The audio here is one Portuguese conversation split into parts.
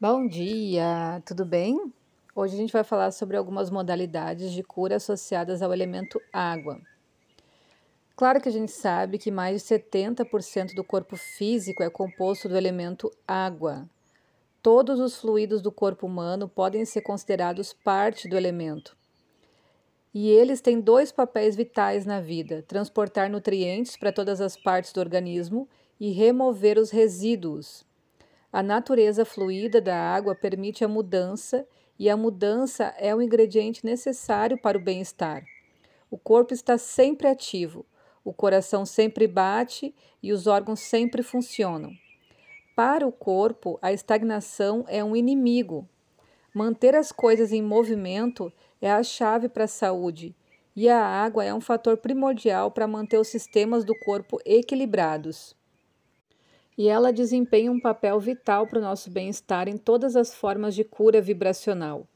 Bom dia, tudo bem? Hoje a gente vai falar sobre algumas modalidades de cura associadas ao elemento água. Claro que a gente sabe que mais de 70% do corpo físico é composto do elemento água. Todos os fluidos do corpo humano podem ser considerados parte do elemento. E eles têm dois papéis vitais na vida: transportar nutrientes para todas as partes do organismo e remover os resíduos. A natureza fluida da água permite a mudança e a mudança é o ingrediente necessário para o bem-estar. O corpo está sempre ativo, o coração sempre bate e os órgãos sempre funcionam. Para o corpo, a estagnação é um inimigo. Manter as coisas em movimento é a chave para a saúde, e a água é um fator primordial para manter os sistemas do corpo equilibrados e ela desempenha um papel vital para o nosso bem-estar em todas as formas de cura vibracional.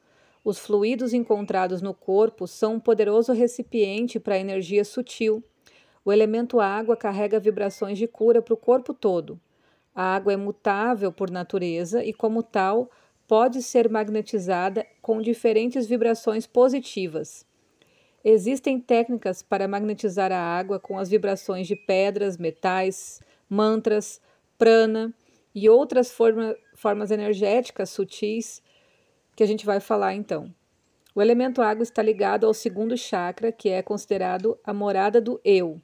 Os fluidos encontrados no corpo são um poderoso recipiente para a energia sutil. O elemento água carrega vibrações de cura para o corpo todo. A água é mutável por natureza e, como tal, pode ser magnetizada com diferentes vibrações positivas. Existem técnicas para magnetizar a água com as vibrações de pedras, metais, mantras, prana e outras forma, formas energéticas sutis que a gente vai falar então. O elemento água está ligado ao segundo chakra, que é considerado a morada do eu.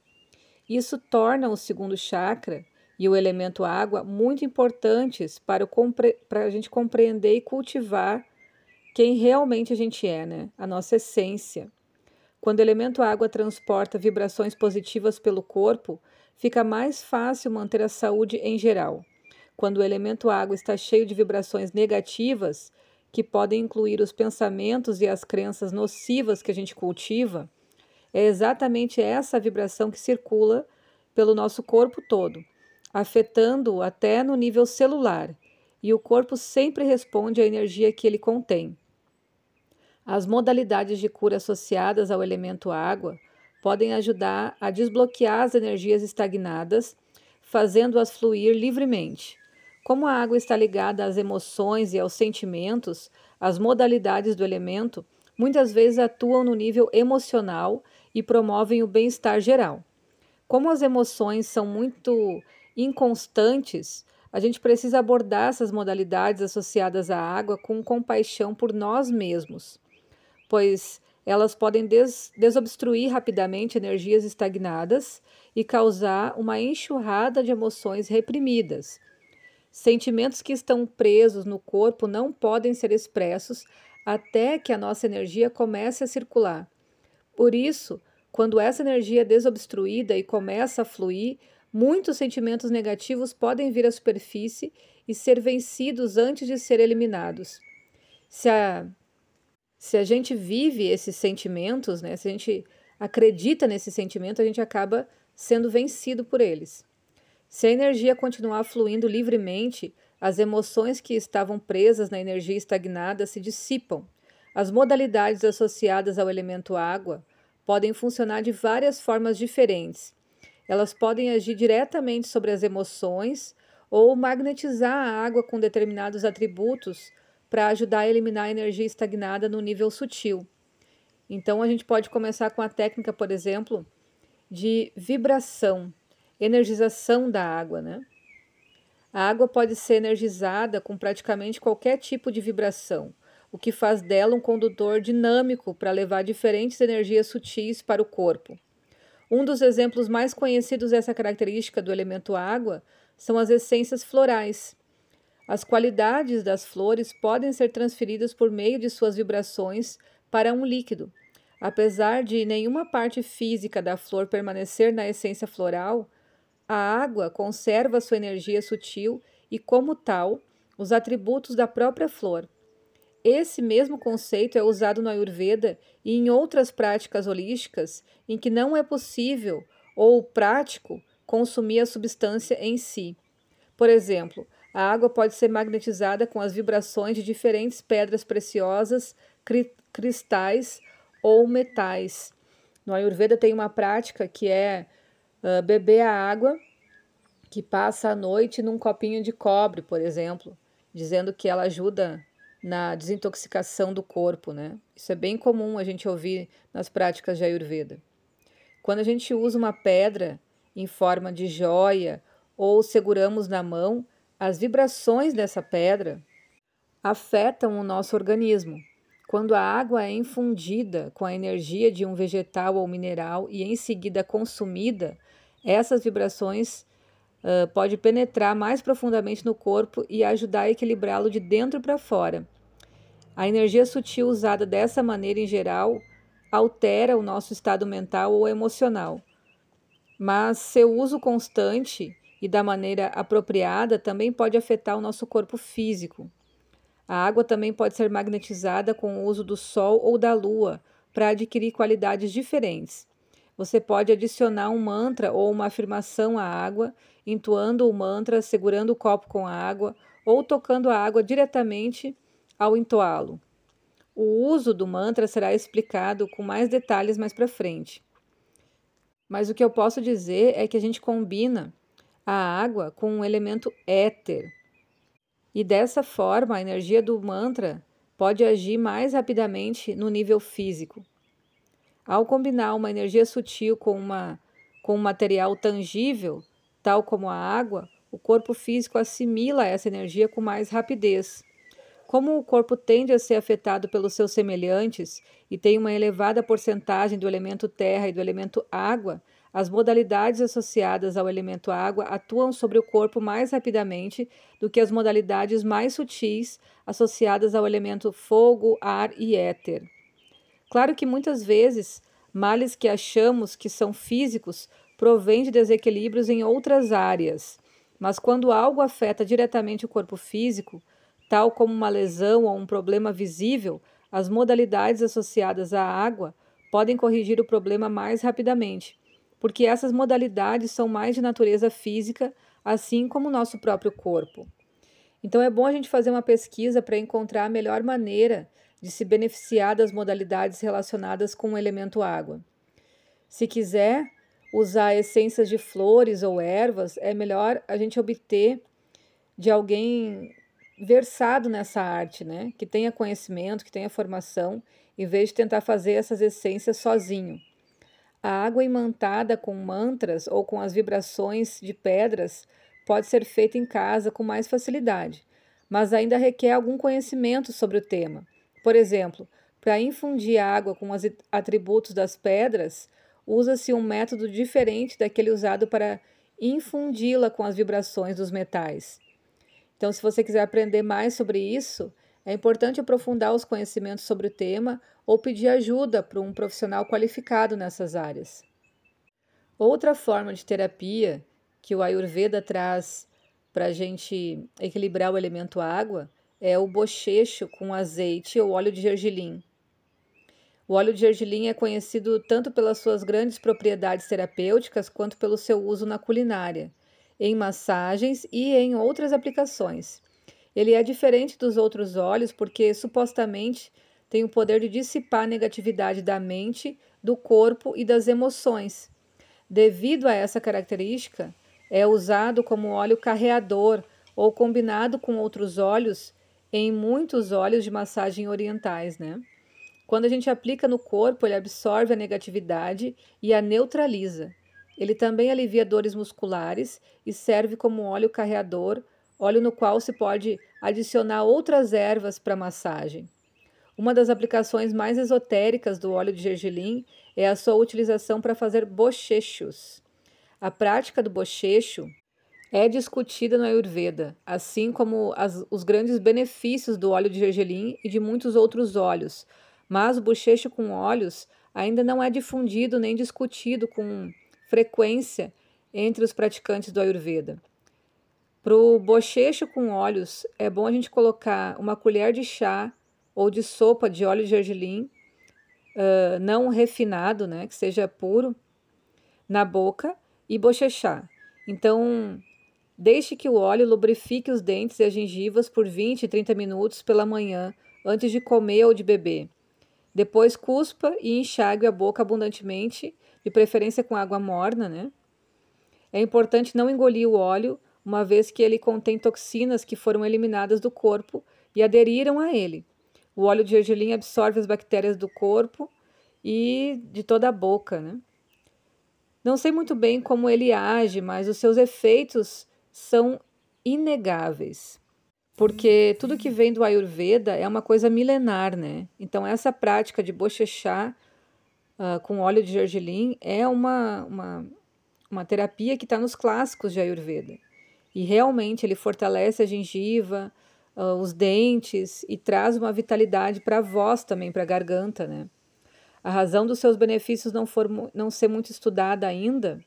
Isso torna o segundo chakra e o elemento água muito importantes para, para a gente compreender e cultivar quem realmente a gente é, né? A nossa essência. Quando o elemento água transporta vibrações positivas pelo corpo, fica mais fácil manter a saúde em geral. Quando o elemento água está cheio de vibrações negativas, que podem incluir os pensamentos e as crenças nocivas que a gente cultiva, é exatamente essa vibração que circula pelo nosso corpo todo, afetando-o até no nível celular, e o corpo sempre responde à energia que ele contém. As modalidades de cura associadas ao elemento água podem ajudar a desbloquear as energias estagnadas, fazendo-as fluir livremente. Como a água está ligada às emoções e aos sentimentos, as modalidades do elemento muitas vezes atuam no nível emocional e promovem o bem-estar geral. Como as emoções são muito inconstantes, a gente precisa abordar essas modalidades associadas à água com compaixão por nós mesmos, pois elas podem des desobstruir rapidamente energias estagnadas e causar uma enxurrada de emoções reprimidas. Sentimentos que estão presos no corpo não podem ser expressos até que a nossa energia comece a circular. Por isso, quando essa energia é desobstruída e começa a fluir, muitos sentimentos negativos podem vir à superfície e ser vencidos antes de ser eliminados. Se a se a gente vive esses sentimentos, né, se a gente acredita nesse sentimento, a gente acaba sendo vencido por eles. Se a energia continuar fluindo livremente, as emoções que estavam presas na energia estagnada se dissipam. As modalidades associadas ao elemento água podem funcionar de várias formas diferentes. Elas podem agir diretamente sobre as emoções ou magnetizar a água com determinados atributos para ajudar a eliminar a energia estagnada no nível sutil. Então, a gente pode começar com a técnica, por exemplo, de vibração, energização da água, né? A água pode ser energizada com praticamente qualquer tipo de vibração, o que faz dela um condutor dinâmico para levar diferentes energias sutis para o corpo. Um dos exemplos mais conhecidos dessa característica do elemento água são as essências florais, as qualidades das flores podem ser transferidas por meio de suas vibrações para um líquido. Apesar de nenhuma parte física da flor permanecer na essência floral, a água conserva sua energia sutil e, como tal, os atributos da própria flor. Esse mesmo conceito é usado no Ayurveda e em outras práticas holísticas em que não é possível ou prático consumir a substância em si. Por exemplo, a água pode ser magnetizada com as vibrações de diferentes pedras preciosas, cri cristais ou metais. No Ayurveda tem uma prática que é uh, beber a água que passa a noite num copinho de cobre, por exemplo. dizendo que ela ajuda na desintoxicação do corpo, né? Isso é bem comum a gente ouvir nas práticas de Ayurveda. Quando a gente usa uma pedra em forma de joia ou seguramos na mão, as vibrações dessa pedra afetam o nosso organismo. Quando a água é infundida com a energia de um vegetal ou mineral e em seguida consumida, essas vibrações uh, pode penetrar mais profundamente no corpo e ajudar a equilibrá-lo de dentro para fora. A energia sutil usada dessa maneira em geral altera o nosso estado mental ou emocional. Mas seu uso constante e da maneira apropriada também pode afetar o nosso corpo físico. A água também pode ser magnetizada com o uso do sol ou da lua para adquirir qualidades diferentes. Você pode adicionar um mantra ou uma afirmação à água, entoando o mantra, segurando o copo com a água ou tocando a água diretamente ao entoá-lo. O uso do mantra será explicado com mais detalhes mais para frente. Mas o que eu posso dizer é que a gente combina a água com um elemento éter. E dessa forma, a energia do mantra pode agir mais rapidamente no nível físico. Ao combinar uma energia sutil com, uma, com um material tangível, tal como a água, o corpo físico assimila essa energia com mais rapidez. Como o corpo tende a ser afetado pelos seus semelhantes e tem uma elevada porcentagem do elemento terra e do elemento água, as modalidades associadas ao elemento água atuam sobre o corpo mais rapidamente do que as modalidades mais sutis associadas ao elemento fogo, ar e éter. Claro que muitas vezes males que achamos que são físicos provêm de desequilíbrios em outras áreas, mas quando algo afeta diretamente o corpo físico, tal como uma lesão ou um problema visível, as modalidades associadas à água podem corrigir o problema mais rapidamente, porque essas modalidades são mais de natureza física, assim como o nosso próprio corpo. Então é bom a gente fazer uma pesquisa para encontrar a melhor maneira de se beneficiar das modalidades relacionadas com o elemento água. Se quiser usar essências de flores ou ervas, é melhor a gente obter de alguém versado nessa arte, né? Que tenha conhecimento, que tenha formação, em vez de tentar fazer essas essências sozinho. A água imantada com mantras ou com as vibrações de pedras pode ser feita em casa com mais facilidade, mas ainda requer algum conhecimento sobre o tema. Por exemplo, para infundir água com os atributos das pedras, usa-se um método diferente daquele usado para infundi-la com as vibrações dos metais. Então, se você quiser aprender mais sobre isso, é importante aprofundar os conhecimentos sobre o tema ou pedir ajuda para um profissional qualificado nessas áreas. Outra forma de terapia que o Ayurveda traz para a gente equilibrar o elemento água é o bochecho com azeite ou óleo de gergelim. O óleo de gergelim é conhecido tanto pelas suas grandes propriedades terapêuticas quanto pelo seu uso na culinária, em massagens e em outras aplicações. Ele é diferente dos outros óleos porque supostamente tem o poder de dissipar a negatividade da mente, do corpo e das emoções. Devido a essa característica, é usado como óleo carreador ou combinado com outros óleos em muitos óleos de massagem orientais, né? Quando a gente aplica no corpo, ele absorve a negatividade e a neutraliza. Ele também alivia dores musculares e serve como óleo carreador, óleo no qual se pode adicionar outras ervas para massagem. Uma das aplicações mais esotéricas do óleo de gergelim é a sua utilização para fazer bochechos. A prática do bochecho é discutida no Ayurveda, assim como as, os grandes benefícios do óleo de gergelim e de muitos outros óleos. Mas o bochecho com óleos ainda não é difundido nem discutido com frequência entre os praticantes do Ayurveda. Para o bochecho com óleos, é bom a gente colocar uma colher de chá ou de sopa de óleo de gergelim, uh, não refinado, né, que seja puro, na boca e bochechar. Então, Deixe que o óleo lubrifique os dentes e as gengivas por 20 e 30 minutos pela manhã, antes de comer ou de beber. Depois cuspa e enxague a boca abundantemente, de preferência com água morna, né? É importante não engolir o óleo, uma vez que ele contém toxinas que foram eliminadas do corpo e aderiram a ele. O óleo de gergelim absorve as bactérias do corpo e de toda a boca, né? Não sei muito bem como ele age, mas os seus efeitos são inegáveis. Porque tudo que vem do Ayurveda é uma coisa milenar, né? Então, essa prática de bochechar uh, com óleo de gergelim é uma, uma, uma terapia que está nos clássicos de Ayurveda. E realmente ele fortalece a gengiva, uh, os dentes e traz uma vitalidade para a voz também, para a garganta, né? A razão dos seus benefícios não, for, não ser muito estudada ainda,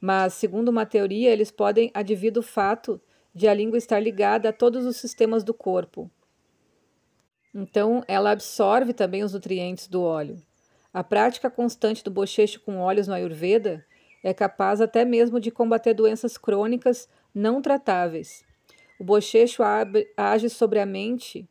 mas, segundo uma teoria, eles podem advir do fato de a língua estar ligada a todos os sistemas do corpo. Então, ela absorve também os nutrientes do óleo. A prática constante do bochecho com óleos no Ayurveda é capaz até mesmo de combater doenças crônicas não tratáveis. O bochecho age sobre a mente,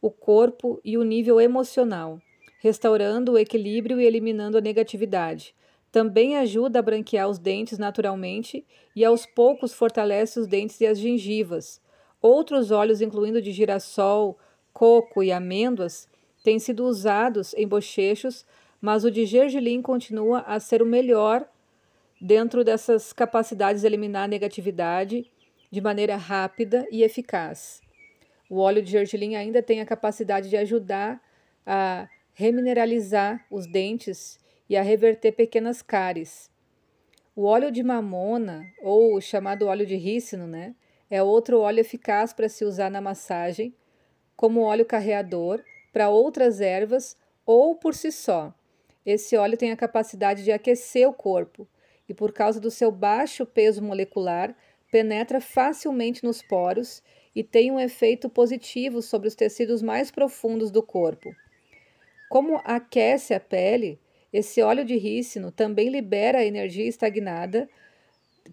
o corpo e o nível emocional, restaurando o equilíbrio e eliminando a negatividade. Também ajuda a branquear os dentes naturalmente e aos poucos fortalece os dentes e as gengivas. Outros óleos, incluindo de girassol, coco e amêndoas, têm sido usados em bochechos, mas o de gergelim continua a ser o melhor dentro dessas capacidades de eliminar a negatividade de maneira rápida e eficaz. O óleo de gergelim ainda tem a capacidade de ajudar a remineralizar os dentes e a reverter pequenas cáries. O óleo de mamona, ou chamado óleo de rícino, né, é outro óleo eficaz para se usar na massagem, como óleo carreador para outras ervas ou por si só. Esse óleo tem a capacidade de aquecer o corpo e, por causa do seu baixo peso molecular, penetra facilmente nos poros e tem um efeito positivo sobre os tecidos mais profundos do corpo. Como aquece a pele, esse óleo de rícino também libera a energia estagnada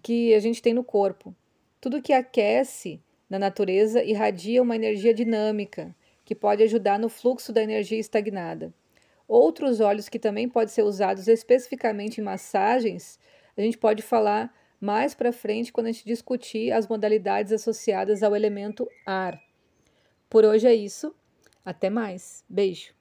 que a gente tem no corpo. Tudo que aquece na natureza irradia uma energia dinâmica que pode ajudar no fluxo da energia estagnada. Outros óleos que também podem ser usados especificamente em massagens, a gente pode falar mais para frente quando a gente discutir as modalidades associadas ao elemento ar. Por hoje é isso. Até mais. Beijo.